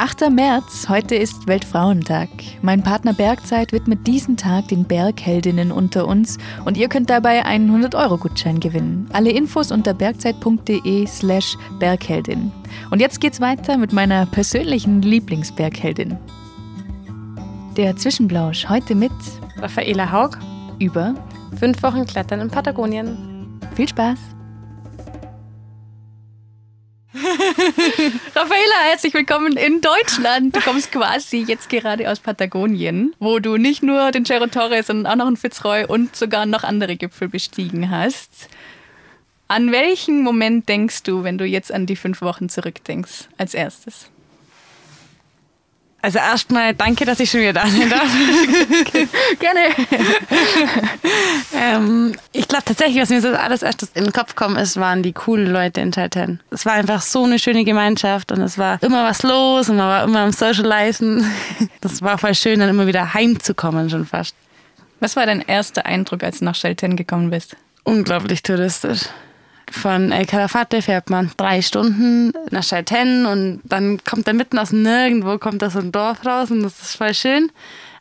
8. März, heute ist Weltfrauentag. Mein Partner Bergzeit widmet diesen Tag den Bergheldinnen unter uns und ihr könnt dabei einen 100-Euro-Gutschein gewinnen. Alle Infos unter bergzeit.de slash Bergheldin. Und jetzt geht's weiter mit meiner persönlichen Lieblingsbergheldin. Der Zwischenblausch heute mit Raffaela Haug über fünf Wochen Klettern in Patagonien. Viel Spaß! Raffaela, herzlich willkommen in Deutschland. Du kommst quasi jetzt gerade aus Patagonien, wo du nicht nur den Cerro Torres, sondern auch noch einen Fitzroy und sogar noch andere Gipfel bestiegen hast. An welchen Moment denkst du, wenn du jetzt an die fünf Wochen zurückdenkst, als erstes? Also erstmal danke, dass ich schon wieder da sein darf. Gerne. ähm, ich glaube tatsächlich, was mir so alles erstes in den Kopf kommt, ist, waren die coolen Leute in Titan. Es war einfach so eine schöne Gemeinschaft und es war immer was los und man war immer am Socializen. Das war voll schön, dann immer wieder heimzukommen schon fast. Was war dein erster Eindruck, als du nach Shelton gekommen bist? Unglaublich touristisch von El Calafate fährt man drei Stunden nach Chaiten und dann kommt da mitten aus nirgendwo kommt da so ein Dorf raus und das ist voll schön.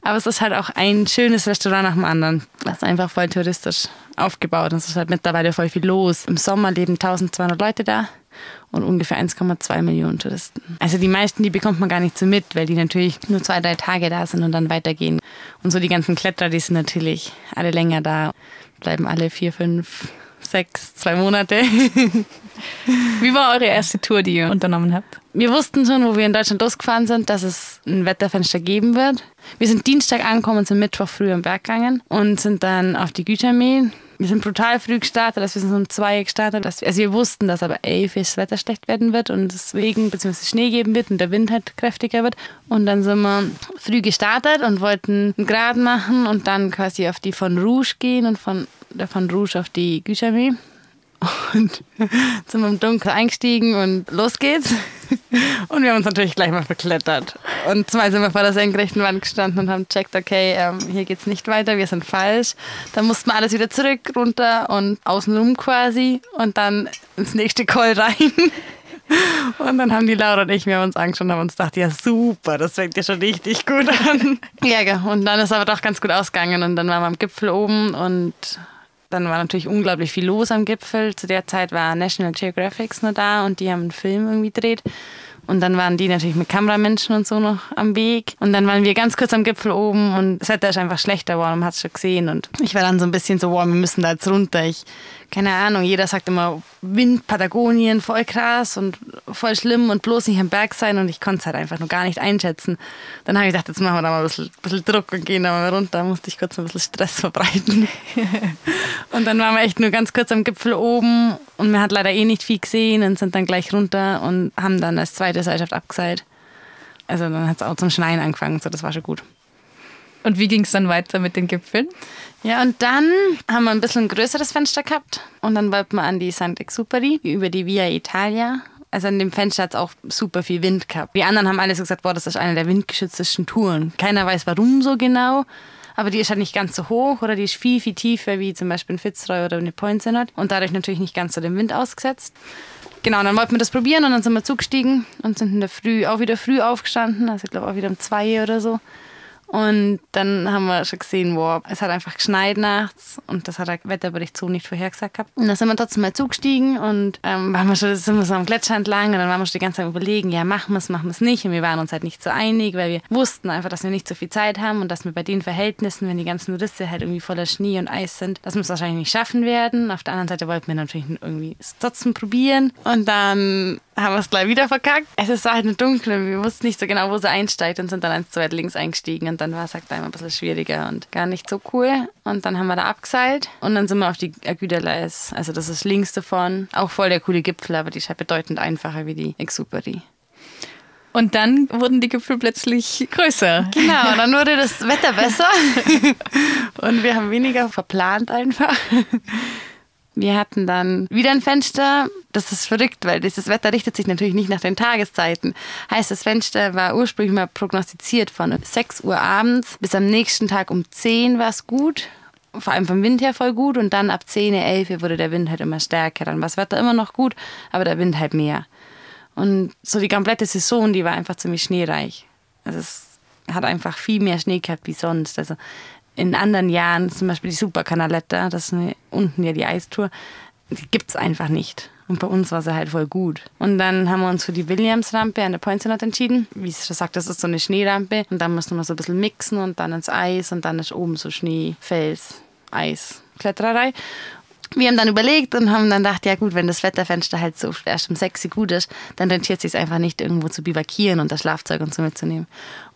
Aber es ist halt auch ein schönes Restaurant nach dem anderen. Das ist einfach voll touristisch aufgebaut. Und es ist halt mittlerweile voll viel los. Im Sommer leben 1200 Leute da und ungefähr 1,2 Millionen Touristen. Also die meisten, die bekommt man gar nicht so mit, weil die natürlich nur zwei, drei Tage da sind und dann weitergehen. Und so die ganzen Kletterer, die sind natürlich alle länger da, bleiben alle vier, fünf, sechs, zwei Monate. Wie war eure erste Tour, die ihr unternommen habt? Wir wussten schon, wo wir in Deutschland losgefahren sind, dass es ein Wetterfenster geben wird. Wir sind Dienstag angekommen sind Mittwoch früh am Berg gegangen und sind dann auf die Gütermäh. Wir sind brutal früh gestartet, dass wir sind um zwei gestartet. Dass wir, also wir wussten, dass aber elf das Wetter schlecht werden wird und deswegen bzw. Schnee geben wird und der Wind halt kräftiger wird. Und dann sind wir früh gestartet und wollten einen Grad machen und dann quasi auf die von Rouge gehen und von der von Rouge auf die Gütermäh. Und sind wir im Dunkeln eingestiegen und los geht's. Und wir haben uns natürlich gleich mal verklettert. Und zwei sind wir vor der senkrechten Wand gestanden und haben gecheckt, okay, ähm, hier geht's nicht weiter, wir sind falsch. Dann mussten wir alles wieder zurück, runter und außenrum quasi und dann ins nächste Call rein. Und dann haben die Laura und ich mir uns angeschaut und haben uns gedacht, ja super, das fängt ja schon richtig gut an. Ja, und dann ist aber doch ganz gut ausgegangen und dann waren wir am Gipfel oben und dann war natürlich unglaublich viel los am Gipfel. Zu der Zeit war National Geographic nur da und die haben einen Film irgendwie gedreht. Und dann waren die natürlich mit Kameramenschen und so noch am Weg. Und dann waren wir ganz kurz am Gipfel oben und das Wetter ist einfach schlechter geworden, man hat es schon gesehen. Und ich war dann so ein bisschen so, wow, wir müssen da jetzt runter. Ich keine Ahnung, jeder sagt immer Wind, Patagonien, voll krass und voll schlimm und bloß nicht am Berg sein und ich konnte es halt einfach nur gar nicht einschätzen. Dann habe ich gedacht, jetzt machen wir da mal ein bisschen, bisschen Druck und gehen da mal runter. Musste ich kurz ein bisschen Stress verbreiten. und dann waren wir echt nur ganz kurz am Gipfel oben und man hat leider eh nicht viel gesehen und sind dann gleich runter und haben dann als zweite Seilschaft abgeseilt. Also dann hat es auch zum Schneien angefangen, so das war schon gut. Und wie ging es dann weiter mit den Gipfeln? Ja, und dann haben wir ein bisschen ein größeres Fenster gehabt und dann wollten wir an die Sant'Exuperi über die Via Italia. Also an dem Fenster hat es auch super viel Wind gehabt. Die anderen haben alles gesagt, boah, das ist eine der windgeschütztesten Touren. Keiner weiß warum so genau, aber die ist halt nicht ganz so hoch oder die ist viel, viel tiefer wie zum Beispiel ein Fitzroy oder eine Point Synod und dadurch natürlich nicht ganz so dem Wind ausgesetzt. Genau, dann wollten wir das probieren und dann sind wir zugestiegen und sind in der Früh auch wieder früh aufgestanden, also ich glaube auch wieder um zwei oder so und dann haben wir schon gesehen, wow, es hat einfach geschneit nachts und das hat der Wetterbericht so nicht vorhergesagt gehabt. Und dann sind wir trotzdem mal zugestiegen und ähm, waren wir schon, sind wir so am Gletscher entlang und dann waren wir schon die ganze Zeit überlegen, ja, machen wir es, machen wir es nicht. Und wir waren uns halt nicht so einig, weil wir wussten einfach, dass wir nicht so viel Zeit haben und dass wir bei den Verhältnissen, wenn die ganzen Risse halt irgendwie voller Schnee und Eis sind, dass wir es wahrscheinlich nicht schaffen werden. Auf der anderen Seite wollten wir natürlich irgendwie es trotzdem probieren. Und dann haben wir es gleich wieder verkackt. Es war halt eine dunkle, wir wussten nicht so genau, wo sie einsteigt und sind dann eins zu weit links eingestiegen und dann war es halt einmal ein bisschen schwieriger und gar nicht so cool. Und dann haben wir da abgeseilt und dann sind wir auf die Agüdaleis, also das ist links davon, auch voll der coole Gipfel, aber die ist halt bedeutend einfacher wie die Exuperi. Und dann wurden die Gipfel plötzlich größer. Genau, dann wurde das Wetter besser und wir haben weniger verplant einfach. Wir hatten dann wieder ein Fenster. Das ist verrückt, weil dieses Wetter richtet sich natürlich nicht nach den Tageszeiten. Heißt, das Fenster war ursprünglich mal prognostiziert von 6 Uhr abends bis am nächsten Tag um 10 war es gut. Vor allem vom Wind her voll gut. Und dann ab 10, 11 wurde der Wind halt immer stärker. Dann war das Wetter immer noch gut, aber der Wind halt mehr. Und so die komplette Saison, die war einfach ziemlich schneereich. Also es hat einfach viel mehr Schnee gehabt wie sonst. Also in anderen Jahren, zum Beispiel die Supercanaletta, das ist eine, unten ja die Eistour, die gibt es einfach nicht. Und bei uns war sie halt voll gut. Und dann haben wir uns für die Williams-Rampe an der Poinsenot entschieden. Wie ich schon sagt, das ist so eine Schneerampe. Und dann mussten wir so ein bisschen mixen und dann ins Eis und dann ist oben so Schnee, Fels, Eis, Klettererei. Wir haben dann überlegt und haben dann gedacht, ja gut, wenn das Wetterfenster halt so erst um 6 Uhr gut ist, dann rentiert es sich einfach nicht irgendwo zu bivakieren und das Schlafzeug und so mitzunehmen.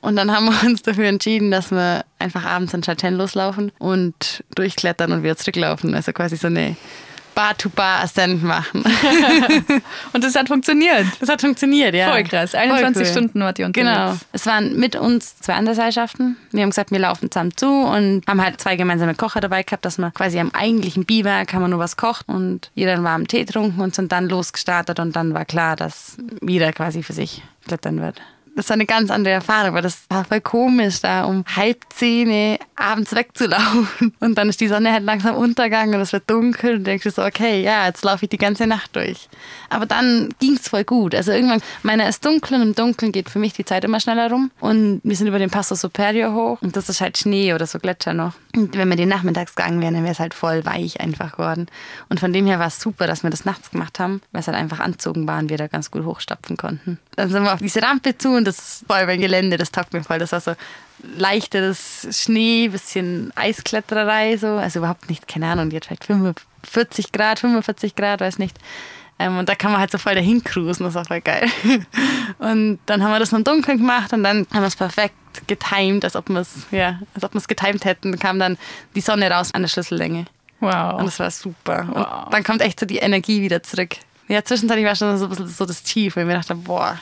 Und dann haben wir uns dafür entschieden, dass wir einfach abends in Châtel loslaufen und durchklettern und wieder zurücklaufen. Also quasi so eine Bar-to-Bar-Ascent machen. und das hat funktioniert. Das hat funktioniert, ja. Voll krass. 21 cool. Stunden wart ihr unterwegs. Genau. Es waren mit uns zwei andere Seilschaften. Wir haben gesagt, wir laufen zusammen zu und haben halt zwei gemeinsame Kocher dabei gehabt, dass man quasi am eigentlichen Biberg haben wir nur was kocht und jeder war am Tee trunken und sind dann losgestartet und dann war klar, dass jeder quasi für sich klettern wird das war eine ganz andere Erfahrung, weil das war voll komisch, da um halb zehn abends wegzulaufen. Und dann ist die Sonne halt langsam untergegangen und es wird dunkel und denkst du so, okay, ja, jetzt laufe ich die ganze Nacht durch. Aber dann ging es voll gut. Also irgendwann, meine ist dunkel und im Dunkeln geht für mich die Zeit immer schneller rum. Und wir sind über den Passo Superior hoch und das ist halt Schnee oder so Gletscher noch. Und wenn wir den nachmittags gegangen wären, dann wäre es halt voll weich einfach geworden. Und von dem her war es super, dass wir das nachts gemacht haben, weil es halt einfach anzogen war und wir da ganz gut hochstapfen konnten. Dann sind wir auf diese Rampe zu und das war über ein Gelände, das taugt mir voll. Das war so leichteres Schnee, bisschen Eisklettererei, so. Also überhaupt nicht, keine Ahnung, hat vielleicht 45 Grad, 45 Grad, weiß nicht. Ähm, und da kann man halt so voll dahin cruisen, das war voll geil. Und dann haben wir das noch im Dunkeln gemacht und dann haben wir es perfekt getimed, als ob wir es ja, als ob wir es getimed hätten. Kam dann die Sonne raus an der Schlüssellänge. Wow. Und das war super. Wow. Und dann kommt echt so die Energie wieder zurück. Ja, zwischenzeitlich war schon so ein bisschen so das Tief, weil ich mir dachte, boah.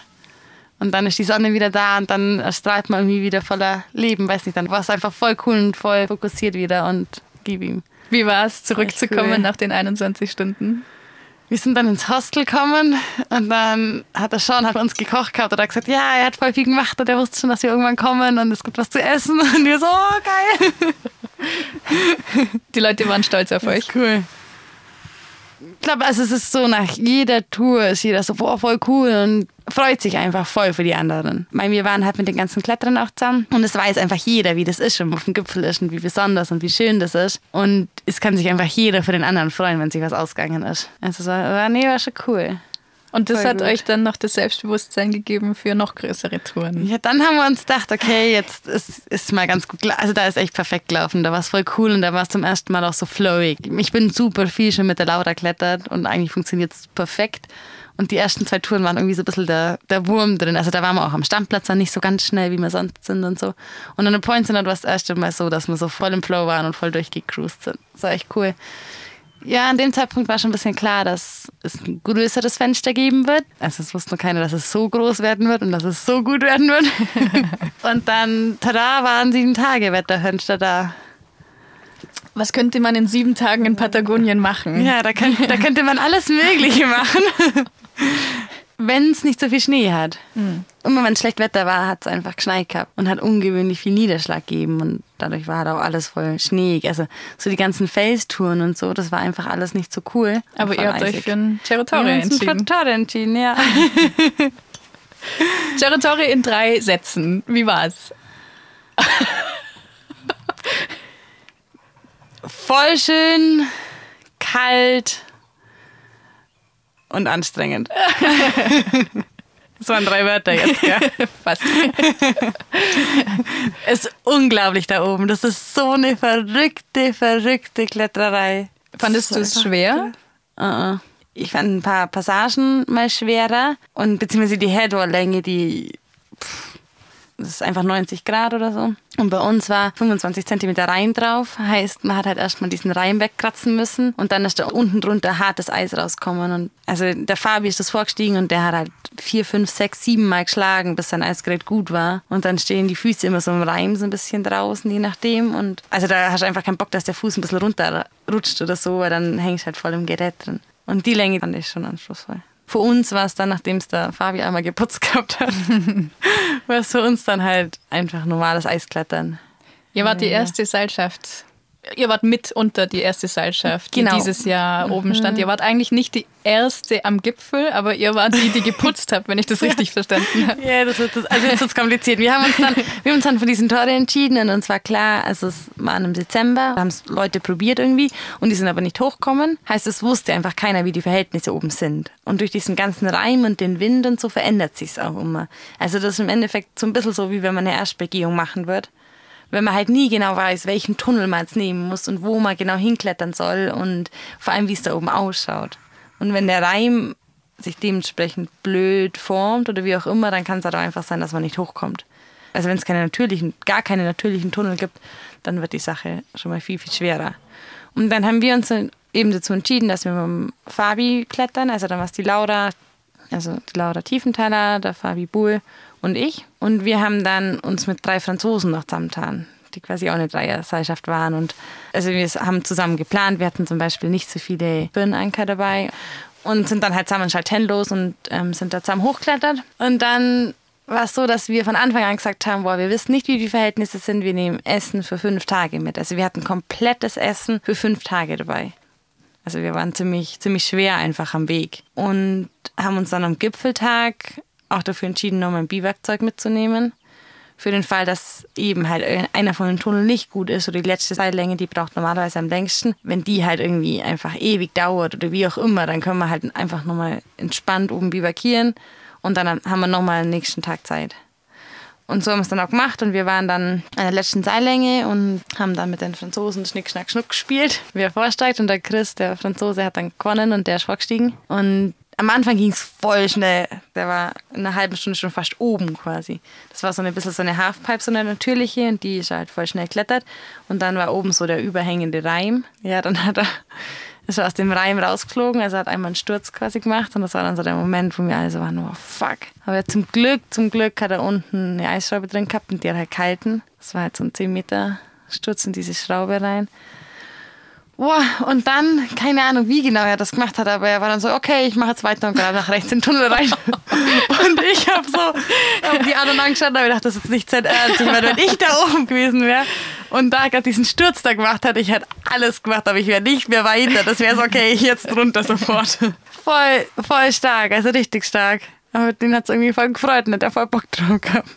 Und dann ist die Sonne wieder da und dann strahlt man irgendwie wieder voller Leben, weiß nicht, dann war es einfach voll cool und voll fokussiert wieder und gib ihm. Wie war es, zurückzukommen cool. nach den 21 Stunden? wir sind dann ins Hostel gekommen und dann hat der Sean hat uns gekocht gehabt und hat gesagt, ja, er hat voll viel gemacht und er wusste schon, dass wir irgendwann kommen und es gibt was zu essen und wir so, oh, geil. Die Leute waren stolz auf euch. Cool glaube, also es ist so, nach jeder Tour ist jeder so, boah, voll cool und freut sich einfach voll für die anderen. Weil wir waren halt mit den ganzen Kletterern auch zusammen und es weiß einfach jeder, wie das ist, wenn man auf dem Gipfel ist und wie besonders und wie schön das ist. Und es kann sich einfach jeder für den anderen freuen, wenn sich was ausgegangen ist. Also es nee, war schon cool. Und das Voll hat gut. euch dann noch das Selbstbewusstsein gegeben für noch größere Touren. Ja, dann haben wir uns gedacht, okay, jetzt ist, ist mal ganz gut. Also da ist echt perfekt gelaufen. Da war es voll cool und da war es zum ersten Mal auch so flowig. Ich bin super viel schon mit der Laura klettert und eigentlich funktioniert es perfekt. Und die ersten zwei Touren waren irgendwie so ein bisschen der, der Wurm drin. Also da waren wir auch am Standplatz dann nicht so ganz schnell, wie wir sonst sind und so. Und an der Point sind war das erste Mal so, dass wir so voll im Flow waren und voll durchgecruised sind. Das war echt cool. Ja, an dem Zeitpunkt war schon ein bisschen klar, dass es ein größeres Fenster geben wird. Also es wusste nur keiner, dass es so groß werden wird und dass es so gut werden wird. und dann, tada, waren sieben Tage Wetterfenster da. Was könnte man in sieben Tagen in Patagonien machen? Ja, da, könnt, da könnte man alles Mögliche machen wenn es nicht so viel Schnee hat. Mhm. Immer wenn es schlecht Wetter war, hat es einfach geschneit gehabt und hat ungewöhnlich viel Niederschlag gegeben und dadurch war halt auch alles voll schneeig. Also so die ganzen Felstouren und so, das war einfach alles nicht so cool. Aber ihr habt eisig. euch für ein Territorium entschieden. Für entschieden, ja. Territorium in drei Sätzen. Wie war's? voll schön, kalt, und anstrengend. Das waren drei Wörter jetzt, ja. Fast. Es ist unglaublich da oben. Das ist so eine verrückte, verrückte Kletterei. Fandest du es schwer? Uh -uh. Ich fand ein paar Passagen mal schwerer und beziehungsweise die Headwall-Länge, die pff, das ist einfach 90 Grad oder so. Und bei uns war 25 Zentimeter Reim drauf. Heißt, man hat halt erstmal diesen Reim wegkratzen müssen und dann ist da unten drunter hartes Eis rausgekommen. Und also der Fabi ist das vorgestiegen und der hat halt vier, fünf, sechs, sieben Mal geschlagen, bis sein Eisgerät gut war. Und dann stehen die Füße immer so im Reim so ein bisschen draußen, je nachdem. Und also da hast du einfach keinen Bock, dass der Fuß ein bisschen runterrutscht oder so, weil dann hängst du halt voll im Gerät drin. Und die Länge fand ich schon anspruchsvoll für uns war es dann, nachdem es der Fabi einmal geputzt gehabt hat, war es für uns dann halt einfach normales Eisklettern. Ihr wart die erste Seilschaft Ihr wart mit unter die erste Seilschaft, Genau. die dieses Jahr oben stand. Ihr wart eigentlich nicht die erste am Gipfel, aber ihr wart die, die geputzt habt, wenn ich das richtig verstanden habe. Ja, das wird das, also jetzt wird kompliziert. Wir haben uns dann, wir haben uns dann für diesen Tore entschieden und uns war klar, also es war im Dezember, haben es Leute probiert irgendwie und die sind aber nicht hochgekommen. Heißt, es wusste einfach keiner, wie die Verhältnisse oben sind. Und durch diesen ganzen Reim und den Wind und so verändert sich es auch immer. Also das ist im Endeffekt so ein bisschen so, wie wenn man eine Erstbegehung machen wird. Wenn man halt nie genau weiß, welchen Tunnel man jetzt nehmen muss und wo man genau hinklettern soll und vor allem, wie es da oben ausschaut. Und wenn der Reim sich dementsprechend blöd formt oder wie auch immer, dann kann es halt auch einfach sein, dass man nicht hochkommt. Also wenn es keine natürlichen, gar keine natürlichen Tunnel gibt, dann wird die Sache schon mal viel, viel schwerer. Und dann haben wir uns eben dazu entschieden, dass wir mit dem Fabi klettern. Also dann war es die Laura, also die Laura Tiefenthaler, der Fabi Buhl und ich. Und wir haben dann uns mit drei Franzosen noch zusammengetan, die quasi auch eine Dreierseilschaft waren. Und also wir haben zusammen geplant. Wir hatten zum Beispiel nicht so viele Birnenanker dabei und sind dann halt zusammen in Schalten los und ähm, sind da zusammen hochklettert. Und dann war es so, dass wir von Anfang an gesagt haben, boah, wir wissen nicht, wie die Verhältnisse sind, wir nehmen Essen für fünf Tage mit. Also wir hatten komplettes Essen für fünf Tage dabei. Also wir waren ziemlich, ziemlich schwer einfach am Weg. Und haben uns dann am Gipfeltag auch dafür entschieden, nochmal ein Biwakzeug mitzunehmen. Für den Fall, dass eben halt einer von den Tunneln nicht gut ist oder die letzte Seillänge, die braucht normalerweise am längsten. Wenn die halt irgendwie einfach ewig dauert oder wie auch immer, dann können wir halt einfach nochmal entspannt oben bivakieren und dann haben wir nochmal den nächsten Tag Zeit. Und so haben wir es dann auch gemacht und wir waren dann an der letzten Seillänge und haben dann mit den Franzosen Schnick, Schnack, Schnuck gespielt. Wer vorsteigt und der Chris, der Franzose, hat dann gewonnen und der ist vorgestiegen. Und am Anfang ging es voll schnell. Der war in einer halben Stunde schon fast oben quasi. Das war so ein bisschen so eine Halfpipe, so eine natürliche und die ist halt voll schnell geklettert. Und dann war oben so der überhängende Reim. Ja, dann hat er ist er aus dem Reim rausgeflogen. Also hat einmal einen Sturz quasi gemacht und das war dann so der Moment, wo wir alle so waren, oh fuck. Aber zum Glück, zum Glück hat er unten eine Eisschraube drin gehabt und die hat halt gehalten. Das war halt so ein 10 Meter Sturz in diese Schraube rein. Boah, und dann, keine Ahnung, wie genau er das gemacht hat, aber er war dann so, okay, ich mache jetzt weiter und gerade nach rechts in den Tunnel rein. und ich habe so hab die anderen angeschaut und hab gedacht, das ist jetzt nicht sehr ernst. Meine, wenn ich da oben gewesen wäre und da gerade diesen Sturz da gemacht hätte, ich hätte alles gemacht, aber ich wäre nicht mehr weiter. Das wäre so, okay, jetzt runter sofort. Voll, voll stark, also richtig stark. Aber den hat es irgendwie voll gefreut und hat er voll Bock drauf gehabt.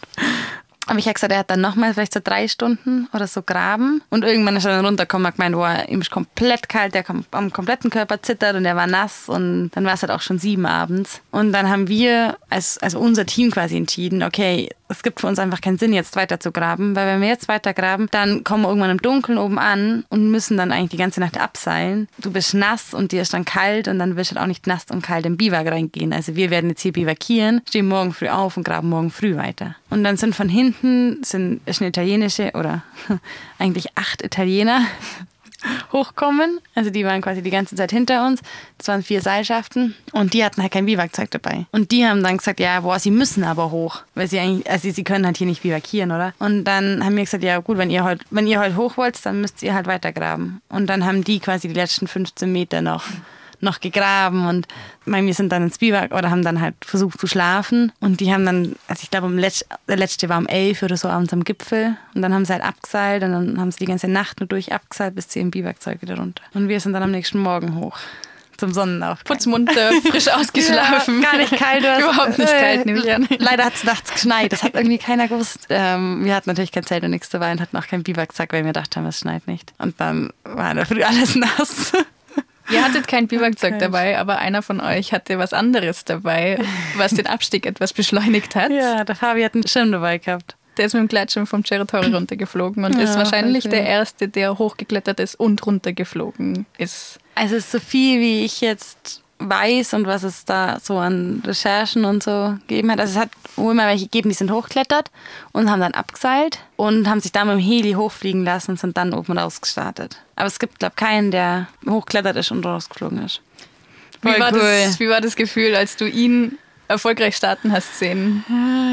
Aber ich habe gesagt, er hat dann nochmal vielleicht so drei Stunden oder so graben. Und irgendwann ist er dann runtergekommen und hat gemeint, boah, ihm ist komplett kalt, der am kompletten Körper zittert und er war nass. Und dann war es halt auch schon sieben abends. Und dann haben wir, als, also unser Team quasi entschieden, okay, es gibt für uns einfach keinen Sinn, jetzt weiter zu graben, weil wenn wir jetzt weiter graben, dann kommen wir irgendwann im Dunkeln oben an und müssen dann eigentlich die ganze Nacht abseilen. Du bist nass und dir ist dann kalt und dann wirst du halt auch nicht nass und kalt im Biwak reingehen. Also wir werden jetzt hier bivakieren, stehen morgen früh auf und graben morgen früh weiter. Und dann sind von hinten, sind, ist eine italienische oder eigentlich acht Italiener hochkommen. Also die waren quasi die ganze Zeit hinter uns. Das waren vier Seilschaften und die hatten halt kein Biwakzeug dabei. Und die haben dann gesagt, ja, boah, sie müssen aber hoch, weil sie eigentlich, also sie können halt hier nicht bivakieren, oder? Und dann haben wir gesagt, ja gut, wenn ihr heute, wenn ihr heute hoch wollt, dann müsst ihr halt weitergraben. Und dann haben die quasi die letzten 15 Meter noch noch gegraben und mein, wir sind dann ins Biwak oder haben dann halt versucht zu schlafen und die haben dann, also ich glaube Letz-, der letzte war um elf oder so abends am Gipfel und dann haben sie halt abgeseilt und dann haben sie die ganze Nacht nur durch abgeseilt bis zu ihrem Biwakzeug wieder runter. Und wir sind dann am nächsten Morgen hoch zum Sonnenaufgang. Putzmunter, frisch ausgeschlafen. Ja, gar nicht kalt. Oder Überhaupt nicht kalt, nehme ich an. Leider hat es nachts geschneit. Das hat irgendwie keiner gewusst. Ähm, wir hatten natürlich kein Zelt und nichts dabei und hatten auch keinen Biwaksack, weil wir gedacht haben, es schneit nicht. Und dann war in der Früh alles nass. Ihr hattet kein Biwakzeug dabei, aber einer von euch hatte was anderes dabei, was den Abstieg etwas beschleunigt hat. Ja, der Fabi hat einen Schirm dabei gehabt. Der ist mit dem Gleitschirm vom Territory runtergeflogen und ja, ist wahrscheinlich okay. der Erste, der hochgeklettert ist und runtergeflogen ist. Also so viel, wie ich jetzt weiß und was es da so an Recherchen und so gegeben hat. Also es hat wohl mal welche gegeben, die sind hochgeklettert und haben dann abgeseilt und haben sich dann mit dem Heli hochfliegen lassen und sind dann oben rausgestartet. Aber es gibt, glaube ich, keinen, der hochgeklettert ist und rausgeflogen ist. Wie war, cool. das, wie war das Gefühl, als du ihn erfolgreich starten hast sehen?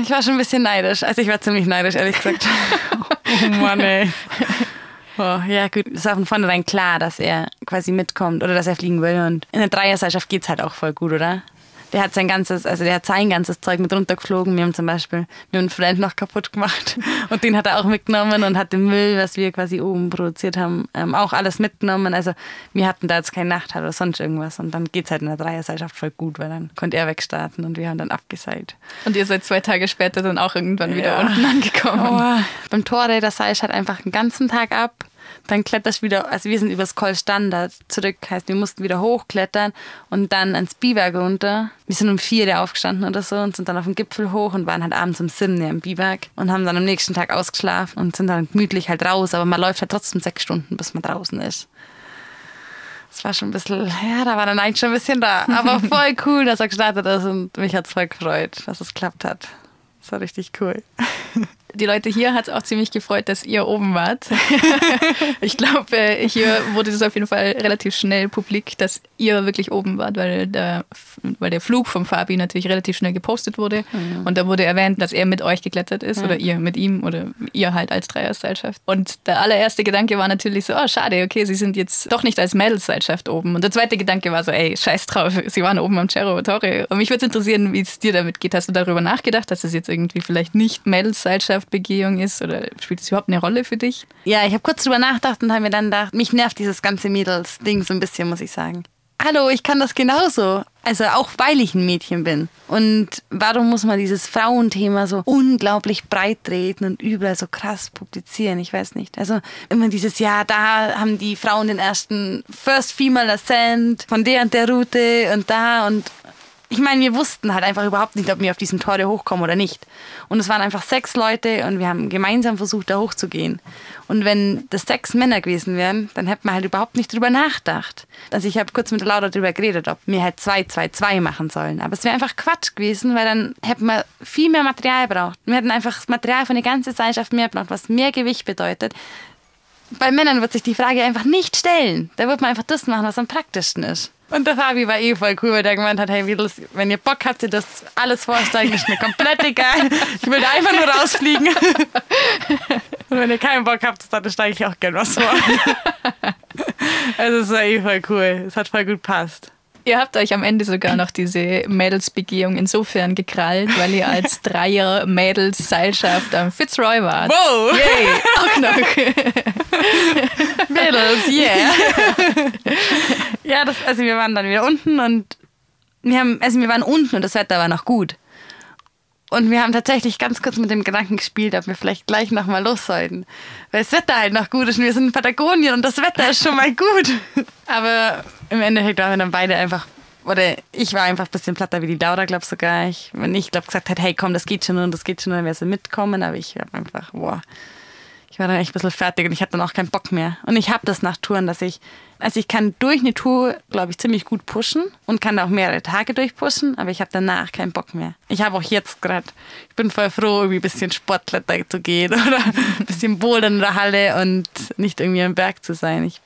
Ich war schon ein bisschen neidisch. Also ich war ziemlich neidisch, ehrlich gesagt. oh Mann, ey. Oh, ja, gut. Es war von vornherein klar, dass er quasi mitkommt oder dass er fliegen will. Und in der Dreierseilschaft geht es halt auch voll gut, oder? Der hat sein ganzes, also der hat sein ganzes Zeug mit runtergeflogen. Wir haben zum Beispiel, wir haben einen Freund noch kaputt gemacht und den hat er auch mitgenommen und hat den Müll, was wir quasi oben produziert haben, ähm, auch alles mitgenommen. Also wir hatten da jetzt keine Nacht oder sonst irgendwas und dann geht es halt in der Dreierseilschaft voll gut, weil dann konnte er wegstarten und wir haben dann abgeseilt. Und ihr seid zwei Tage später dann auch irgendwann wieder ja. unten angekommen. Oh, beim Tore, das seilst halt einfach den ganzen Tag ab dann kletterst du wieder, also wir sind übers Standard zurück, heißt wir mussten wieder hochklettern und dann ans Biberg runter. Wir sind um vier aufgestanden oder so und sind dann auf dem Gipfel hoch und waren halt abends um sieben im Biberg und haben dann am nächsten Tag ausgeschlafen und sind dann gemütlich halt raus, aber man läuft halt trotzdem sechs Stunden, bis man draußen ist. Das war schon ein bisschen, ja, da war der Neid schon ein bisschen da. Aber voll cool, dass er gestartet ist und mich hat es voll gefreut, dass es klappt hat. Das war richtig cool. Die Leute hier hat es auch ziemlich gefreut, dass ihr oben wart. ich glaube, äh, hier wurde das auf jeden Fall relativ schnell publik, dass ihr wirklich oben wart, weil der, weil der Flug vom Fabi natürlich relativ schnell gepostet wurde. Mhm. Und da wurde erwähnt, dass er mit euch geklettert ist mhm. oder ihr mit ihm oder ihr halt als Dreierseilschaft. Und der allererste Gedanke war natürlich so, oh schade, okay, sie sind jetzt doch nicht als Mädelsseilschaft oben. Und der zweite Gedanke war so, ey, scheiß drauf, sie waren oben am Cerro Torre. Und mich würde interessieren, wie es dir damit geht. Hast du darüber nachgedacht, dass es jetzt irgendwie vielleicht nicht Mädelsseilschaft Begehung ist oder spielt es überhaupt eine Rolle für dich? Ja, ich habe kurz drüber nachgedacht und habe mir dann gedacht, mich nervt dieses ganze Mädels-Ding so ein bisschen, muss ich sagen. Hallo, ich kann das genauso. Also auch weil ich ein Mädchen bin. Und warum muss man dieses Frauenthema so unglaublich breit treten und überall so krass publizieren? Ich weiß nicht. Also immer dieses, ja, da haben die Frauen den ersten First Female Ascent von der und der Route und da und ich meine, wir wussten halt einfach überhaupt nicht, ob wir auf diesem Tore hochkommen oder nicht. Und es waren einfach sechs Leute und wir haben gemeinsam versucht, da hochzugehen. Und wenn das sechs Männer gewesen wären, dann hätte man halt überhaupt nicht drüber nachgedacht. Also ich habe kurz mit der Laura darüber geredet, ob wir halt zwei, zwei, zwei machen sollen. Aber es wäre einfach Quatsch gewesen, weil dann hätten wir viel mehr Material braucht. Wir hätten einfach das Material von der ganzen Gesellschaft mehr braucht, was mehr Gewicht bedeutet. Bei Männern wird sich die Frage einfach nicht stellen. Da wird man einfach das machen, was am praktischsten ist. Und der Fabi war eh voll cool, weil der gemeint hat, hey Mädels, wenn ihr Bock habt, ihr das alles vorsteigen, ist mir komplett egal. Ich will einfach nur rausfliegen. Und wenn ihr keinen Bock habt, dann steige ich auch gern was vor. Also es war eh voll cool. Es hat voll gut passt. Ihr habt euch am Ende sogar noch diese Mädelsbegehung insofern gekrallt, weil ihr als Dreier-Mädels-Seilschaft am Fitzroy wart. Wow! Yay! Auch noch. Mädels, yeah! ja, das, also wir waren dann wieder unten und wir haben, also wir waren unten und das Wetter war noch gut. Und wir haben tatsächlich ganz kurz mit dem Gedanken gespielt, ob wir vielleicht gleich nochmal los sollten. Weil das Wetter halt noch gut ist und wir sind in Patagonien und das Wetter ist schon mal gut. Aber im Endeffekt waren wir dann beide einfach, oder ich war einfach ein bisschen platter wie die Laura, glaube ich sogar. Ich, wenn ich, glaube gesagt hätte, hey komm, das geht schon und das geht schon, dann wäre sie mitkommen. Aber ich war einfach, boah, ich war dann echt ein bisschen fertig und ich hatte dann auch keinen Bock mehr. Und ich habe das nach Touren, dass ich, also ich kann durch eine Tour, glaube ich, ziemlich gut pushen und kann auch mehrere Tage durchpushen, aber ich habe danach keinen Bock mehr. Ich habe auch jetzt gerade, ich bin voll froh, irgendwie ein bisschen Sportkletter zu gehen oder ein bisschen Bouldern in der Halle und nicht irgendwie am Berg zu sein. Ich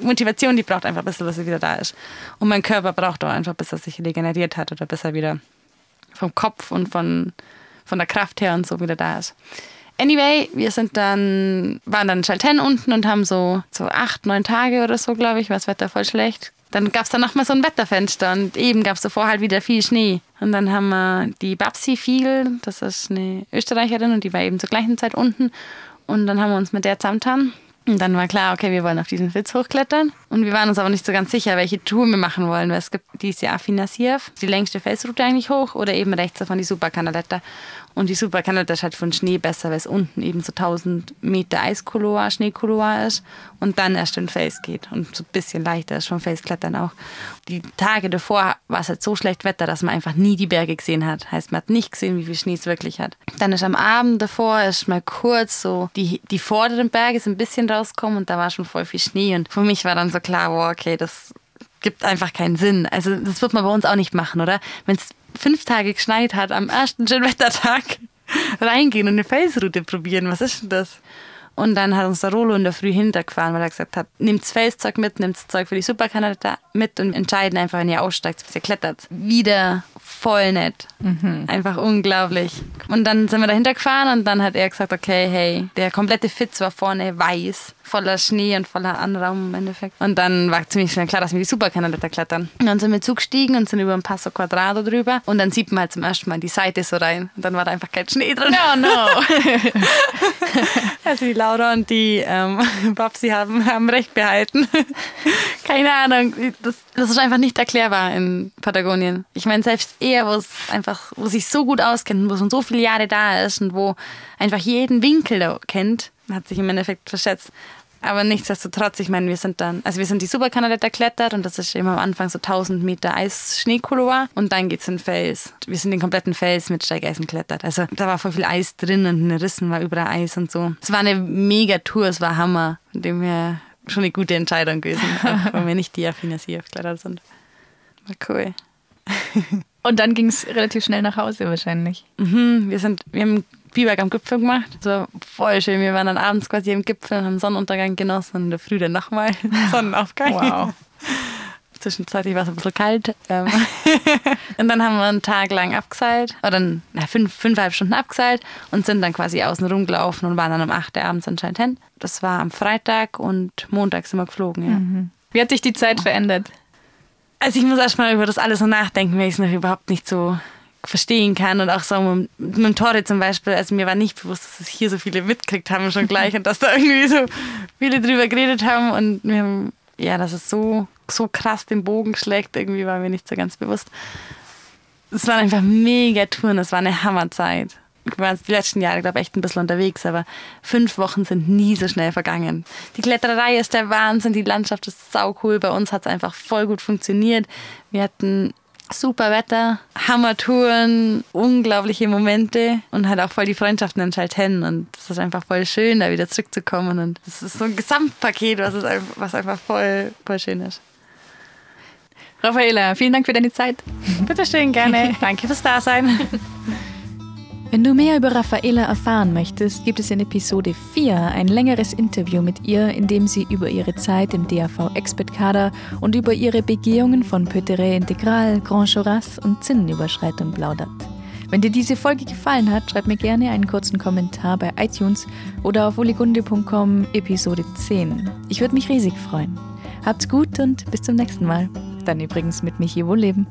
Motivation, die braucht einfach, bis sie wieder da ist. Und mein Körper braucht auch einfach, bis er sich regeneriert hat oder bis er wieder vom Kopf und von, von der Kraft her und so wieder da ist. Anyway, wir sind dann, waren dann in Chalten unten und haben so, so acht, neun Tage oder so, glaube ich, war das Wetter voll schlecht. Dann gab es dann nochmal so ein Wetterfenster und eben gab es davor halt wieder viel Schnee. Und dann haben wir die Babsi Fiegel, das ist eine Österreicherin und die war eben zur gleichen Zeit unten. Und dann haben wir uns mit der zusammengetan und dann war klar, okay, wir wollen auf diesen Witz hochklettern. Und wir waren uns aber nicht so ganz sicher, welche Tour wir machen wollen, weil es gibt dieses Jahr Afinasiev, die längste Felsroute eigentlich hoch, oder eben rechts davon die Supercanaletta. Und die Superkanada ist halt von Schnee besser, weil es unten eben so 1000 Meter Eiskoloa, Schneekoloa ist und dann erst in Fels geht und so ein bisschen leichter ist vom Felsklettern auch. Die Tage davor war es halt so schlecht Wetter, dass man einfach nie die Berge gesehen hat. Heißt, man hat nicht gesehen, wie viel Schnee es wirklich hat. Dann ist am Abend davor ist mal kurz so die, die vorderen Berge sind ein bisschen rausgekommen und da war schon voll viel Schnee und für mich war dann so klar, wow, okay, das gibt einfach keinen Sinn. Also das wird man bei uns auch nicht machen, oder? Wenn es fünf Tage geschneit hat, am ersten Schönwettertag reingehen und eine Felsroute probieren. Was ist denn das? Und dann hat uns der Rolo in der Früh hintergefahren, weil er gesagt hat, nimmt das Felszeug mit, nimmt das Zeug für die Superkanada mit und entscheiden einfach, wenn ihr aussteigt, bis ihr klettert. Wieder voll nett. Mhm. Einfach unglaublich. Und dann sind wir dahinter gefahren und dann hat er gesagt, okay, hey, der komplette Fitz war vorne weiß, voller Schnee und voller Anraum im Endeffekt. Und dann war ziemlich schnell klar, dass wir die Superkanada klettern. Und dann sind wir zugestiegen und sind über ein Passo Quadrado drüber und dann sieht man halt zum ersten Mal die Seite so rein und dann war da einfach kein Schnee drin. No, no. also die Laura und die ähm, Babsi haben, haben recht behalten. Keine Ahnung, das, das ist einfach nicht erklärbar in Patagonien. Ich meine, selbst er, wo es einfach, wo sich so gut auskennt, wo schon so viele Jahre da ist und wo einfach jeden Winkel da kennt, hat sich im Endeffekt verschätzt. Aber nichtsdestotrotz, ich meine, wir sind dann, also wir sind die Superkanalette erklettert und das ist immer am Anfang so 1000 Meter Eis-Schneekolor und dann geht es in den Fels. Wir sind den kompletten Fels mit Steigeisen geklettert. Also da war voll viel Eis drin und in den Rissen war überall Eis und so. Es war eine mega Tour, es war Hammer, von dem her schon eine gute Entscheidung gewesen, wenn wir nicht die Affinas hier geklettert sind. War cool. und dann ging es relativ schnell nach Hause wahrscheinlich. Mhm, wir sind, wir haben Biberg am Gipfel gemacht. Das war voll schön. Wir waren dann abends quasi am Gipfel und haben Sonnenuntergang genossen und in der Früh dann nochmal Sonnenaufgang. Wow. Zwischenzeitlich war es ein bisschen kalt. Ähm. und dann haben wir einen Tag lang abgeseilt, oder na, fünf, fünfeinhalb Stunden abgeseilt und sind dann quasi außen rumgelaufen und waren dann um 8 Uhr abends anscheinend hin. Das war am Freitag und Montag sind wir geflogen, ja. Mhm. Wie hat sich die Zeit verändert? Also ich muss erstmal über das alles so nachdenken, weil ich es noch überhaupt nicht so verstehen kann und auch so mit, mit dem Tore zum Beispiel, also mir war nicht bewusst, dass es hier so viele mitgekriegt haben schon gleich und dass da irgendwie so viele drüber geredet haben und wir haben, ja, dass es so, so krass den Bogen schlägt, irgendwie war mir nicht so ganz bewusst. Es waren einfach mega Touren, es war eine Hammerzeit. Wir waren die letzten Jahre, glaube ich, echt ein bisschen unterwegs, aber fünf Wochen sind nie so schnell vergangen. Die Kletterei ist der Wahnsinn, die Landschaft ist sau cool. Bei uns hat es einfach voll gut funktioniert. Wir hatten super Wetter, Hammertouren, unglaubliche Momente und halt auch voll die Freundschaften in Schalten. Und es ist einfach voll schön, da wieder zurückzukommen. Und es ist so ein Gesamtpaket, was, ist einfach, was einfach voll, voll schön ist. Raffaela, vielen Dank für deine Zeit. Bitteschön, gerne. Danke fürs Dasein. Wenn du mehr über Raffaela erfahren möchtest, gibt es in Episode 4 ein längeres Interview mit ihr, in dem sie über ihre Zeit im DAV-Expert-Kader und über ihre Begehungen von Pöteré Integral, Grand Joras und Zinnenüberschreitung plaudert. Wenn dir diese Folge gefallen hat, schreib mir gerne einen kurzen Kommentar bei iTunes oder auf oligunde.com Episode 10. Ich würde mich riesig freuen. Habt's gut und bis zum nächsten Mal. Dann übrigens mit Michi Wohlleben.